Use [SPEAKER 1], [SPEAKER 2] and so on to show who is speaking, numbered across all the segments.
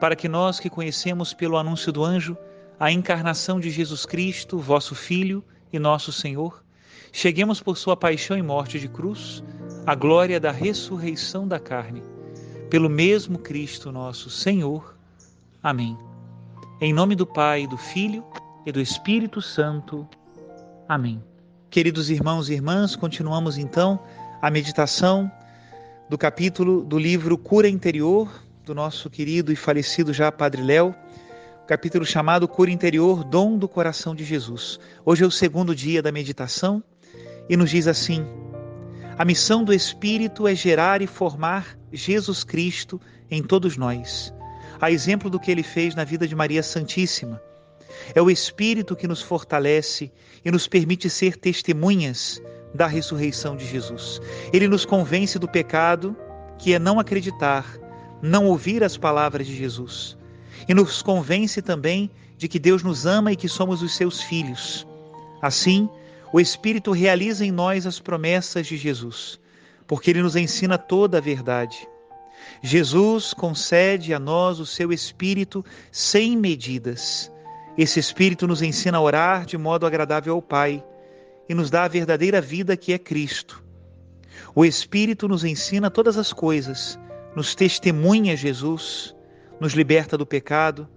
[SPEAKER 1] para que nós que conhecemos pelo anúncio do anjo a encarnação de Jesus Cristo, vosso Filho e nosso Senhor, cheguemos por sua paixão e morte de cruz à glória da ressurreição da carne, pelo mesmo Cristo nosso Senhor. Amém. Em nome do Pai, do Filho e do Espírito Santo. Amém. Queridos irmãos e irmãs, continuamos então a meditação do capítulo do livro Cura Interior, do nosso querido e falecido já Padre Léo, capítulo chamado Cura Interior, Dom do Coração de Jesus. Hoje é o segundo dia da meditação e nos diz assim: A missão do Espírito é gerar e formar Jesus Cristo em todos nós, a exemplo do que ele fez na vida de Maria Santíssima. É o Espírito que nos fortalece e nos permite ser testemunhas da ressurreição de Jesus. Ele nos convence do pecado, que é não acreditar não ouvir as palavras de Jesus. E nos convence também de que Deus nos ama e que somos os seus filhos. Assim, o Espírito realiza em nós as promessas de Jesus, porque ele nos ensina toda a verdade. Jesus concede a nós o seu Espírito sem medidas. Esse Espírito nos ensina a orar de modo agradável ao Pai e nos dá a verdadeira vida que é Cristo. O Espírito nos ensina todas as coisas nos testemunha Jesus, nos liberta do pecado,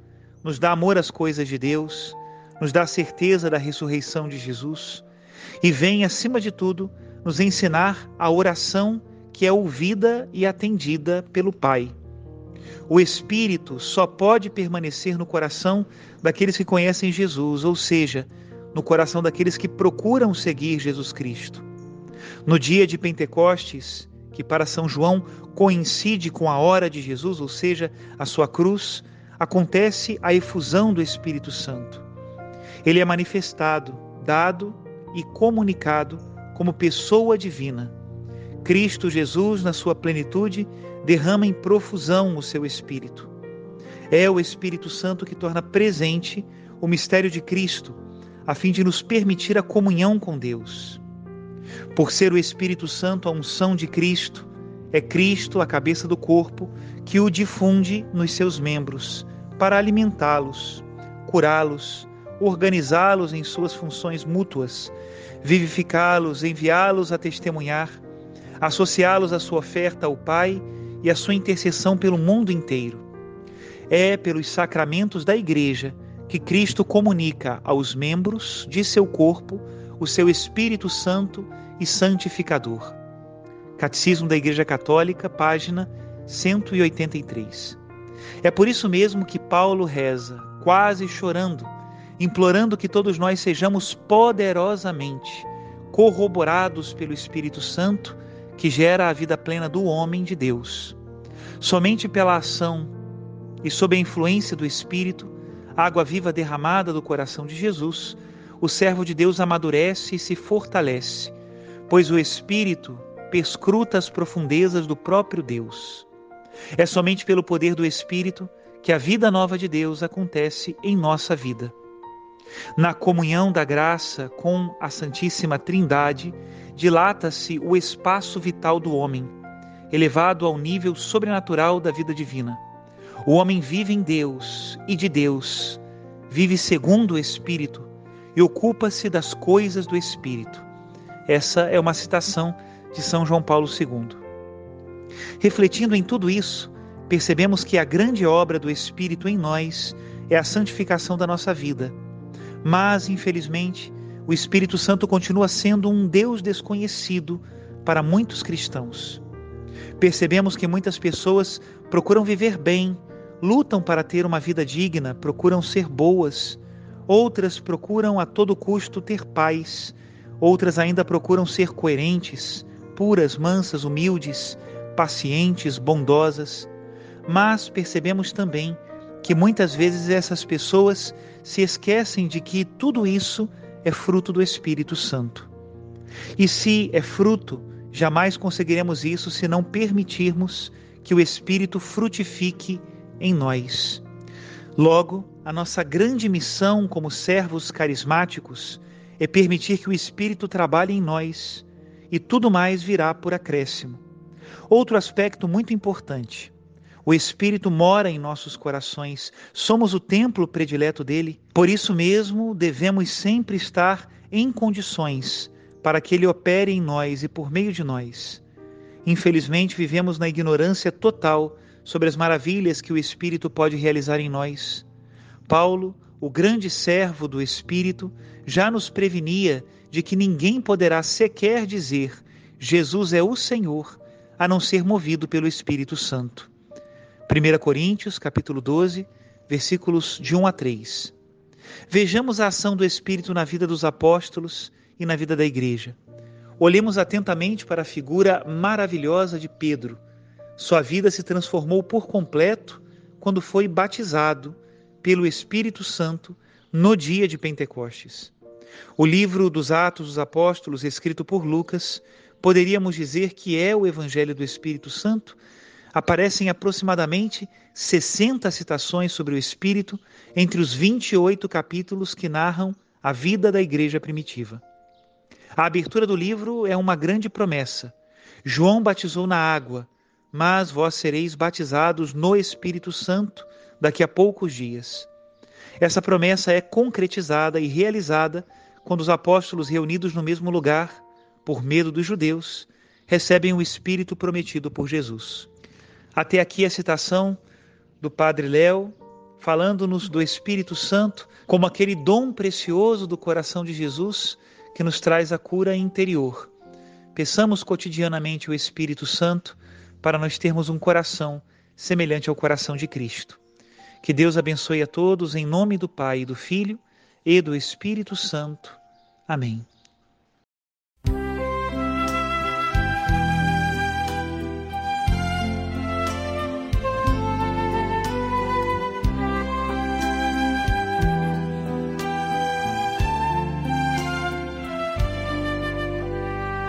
[SPEAKER 1] nos dá amor às coisas de Deus, nos dá certeza da ressurreição de Jesus e vem, acima de tudo, nos ensinar a oração que é ouvida e atendida pelo Pai. O Espírito só pode permanecer no coração daqueles que conhecem Jesus, ou seja, no coração daqueles que procuram seguir Jesus Cristo. No dia de Pentecostes, que para São João coincide com a hora de Jesus, ou seja, a sua cruz, acontece a efusão do Espírito Santo. Ele é manifestado, dado e comunicado como pessoa divina. Cristo Jesus, na sua plenitude, derrama em profusão o seu Espírito. É o Espírito Santo que torna presente o mistério de Cristo, a fim de nos permitir a comunhão com Deus. Por ser o Espírito Santo a unção de Cristo, é Cristo a cabeça do corpo que o difunde nos seus membros para alimentá-los, curá-los, organizá-los em suas funções mútuas, vivificá-los, enviá-los a testemunhar, associá-los à sua oferta ao Pai e à sua intercessão pelo mundo inteiro. É pelos sacramentos da Igreja que Cristo comunica aos membros de seu corpo o seu Espírito Santo e santificador. Catecismo da Igreja Católica, página 183. É por isso mesmo que Paulo reza, quase chorando, implorando que todos nós sejamos poderosamente corroborados pelo Espírito Santo que gera a vida plena do homem de Deus. Somente pela ação e sob a influência do Espírito, água viva derramada do coração de Jesus, o servo de Deus amadurece e se fortalece pois o Espírito perscruta as profundezas do próprio Deus. É somente pelo poder do Espírito que a vida nova de Deus acontece em nossa vida. Na comunhão da graça com a Santíssima Trindade, dilata-se o espaço vital do homem, elevado ao nível sobrenatural da vida divina. O homem vive em Deus e de Deus, vive segundo o Espírito e ocupa-se das coisas do Espírito. Essa é uma citação de São João Paulo II. Refletindo em tudo isso, percebemos que a grande obra do Espírito em nós é a santificação da nossa vida. Mas, infelizmente, o Espírito Santo continua sendo um Deus desconhecido para muitos cristãos. Percebemos que muitas pessoas procuram viver bem, lutam para ter uma vida digna, procuram ser boas, outras procuram a todo custo ter paz, outras ainda procuram ser coerentes, puras, mansas, humildes, pacientes, bondosas. Mas percebemos também que muitas vezes essas pessoas se esquecem de que tudo isso é fruto do Espírito Santo. E se é fruto, jamais conseguiremos isso se não permitirmos que o Espírito frutifique em nós. Logo, a nossa grande missão como servos carismáticos é permitir que o Espírito trabalhe em nós e tudo mais virá por acréscimo. Outro aspecto muito importante. O Espírito mora em nossos corações, somos o templo predileto dele, por isso mesmo devemos sempre estar em condições para que ele opere em nós e por meio de nós. Infelizmente, vivemos na ignorância total sobre as maravilhas que o Espírito pode realizar em nós. Paulo, o grande servo do Espírito, já nos prevenia de que ninguém poderá sequer dizer Jesus é o Senhor, a não ser movido pelo Espírito Santo. 1 Coríntios, capítulo 12, versículos de 1 a 3. Vejamos a ação do Espírito na vida dos apóstolos e na vida da igreja. Olhemos atentamente para a figura maravilhosa de Pedro, sua vida se transformou por completo quando foi batizado pelo Espírito Santo no dia de Pentecostes. O livro dos Atos dos Apóstolos, escrito por Lucas, poderíamos dizer que é o Evangelho do Espírito Santo. Aparecem aproximadamente 60 citações sobre o Espírito entre os 28 capítulos que narram a vida da igreja primitiva. A abertura do livro é uma grande promessa. João batizou na água, mas vós sereis batizados no Espírito Santo daqui a poucos dias. Essa promessa é concretizada e realizada quando os apóstolos, reunidos no mesmo lugar, por medo dos judeus, recebem o Espírito prometido por Jesus. Até aqui a citação do Padre Léo, falando-nos do Espírito Santo como aquele dom precioso do coração de Jesus que nos traz a cura interior. Peçamos cotidianamente o Espírito Santo para nós termos um coração semelhante ao coração de Cristo. Que Deus abençoe a todos em nome do Pai, do Filho e do Espírito Santo. Amém.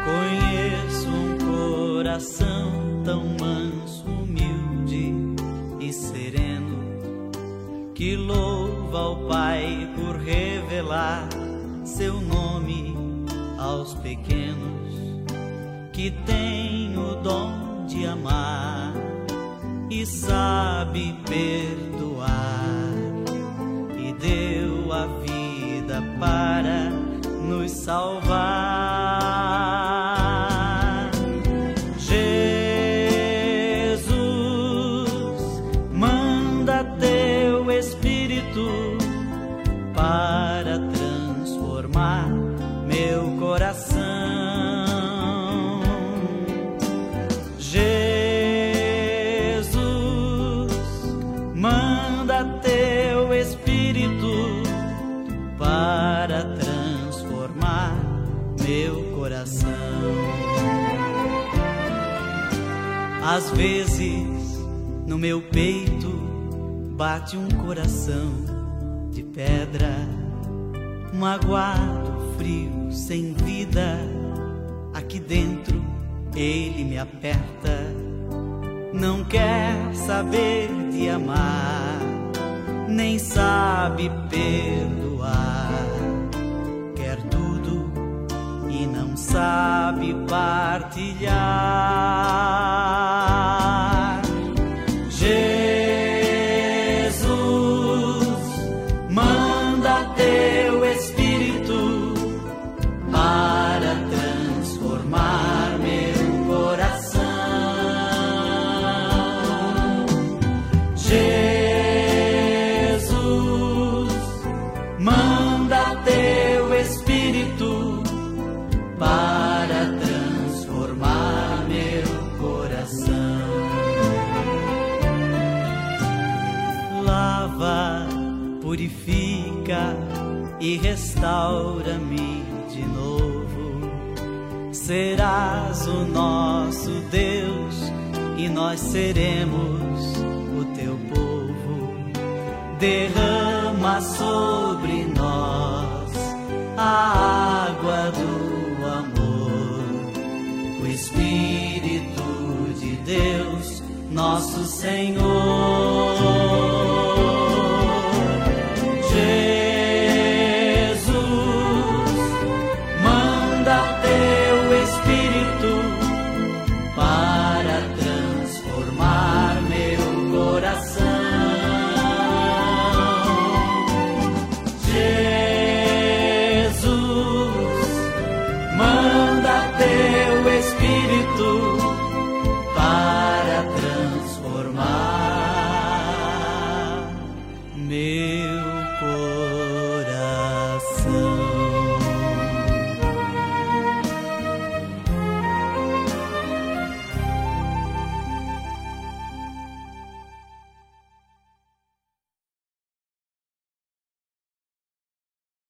[SPEAKER 2] Conheço um coração tão manso, que louva ao Pai por revelar seu nome aos pequenos, que tem o dom de amar e sabe perdoar, e deu a vida para nos salvar. Às vezes no meu peito bate um coração de pedra, magoado, frio, sem vida. Aqui dentro ele me aperta, não quer saber de amar. nem sabe perdoar. Quer tudo e não sabe partilhar. Manda teu Espírito para transformar meu coração. Lava, purifica e restaura-me de novo. Serás o nosso Deus e nós seremos o teu povo. Derrama sobre água do amor, o Espírito de Deus, nosso Senhor.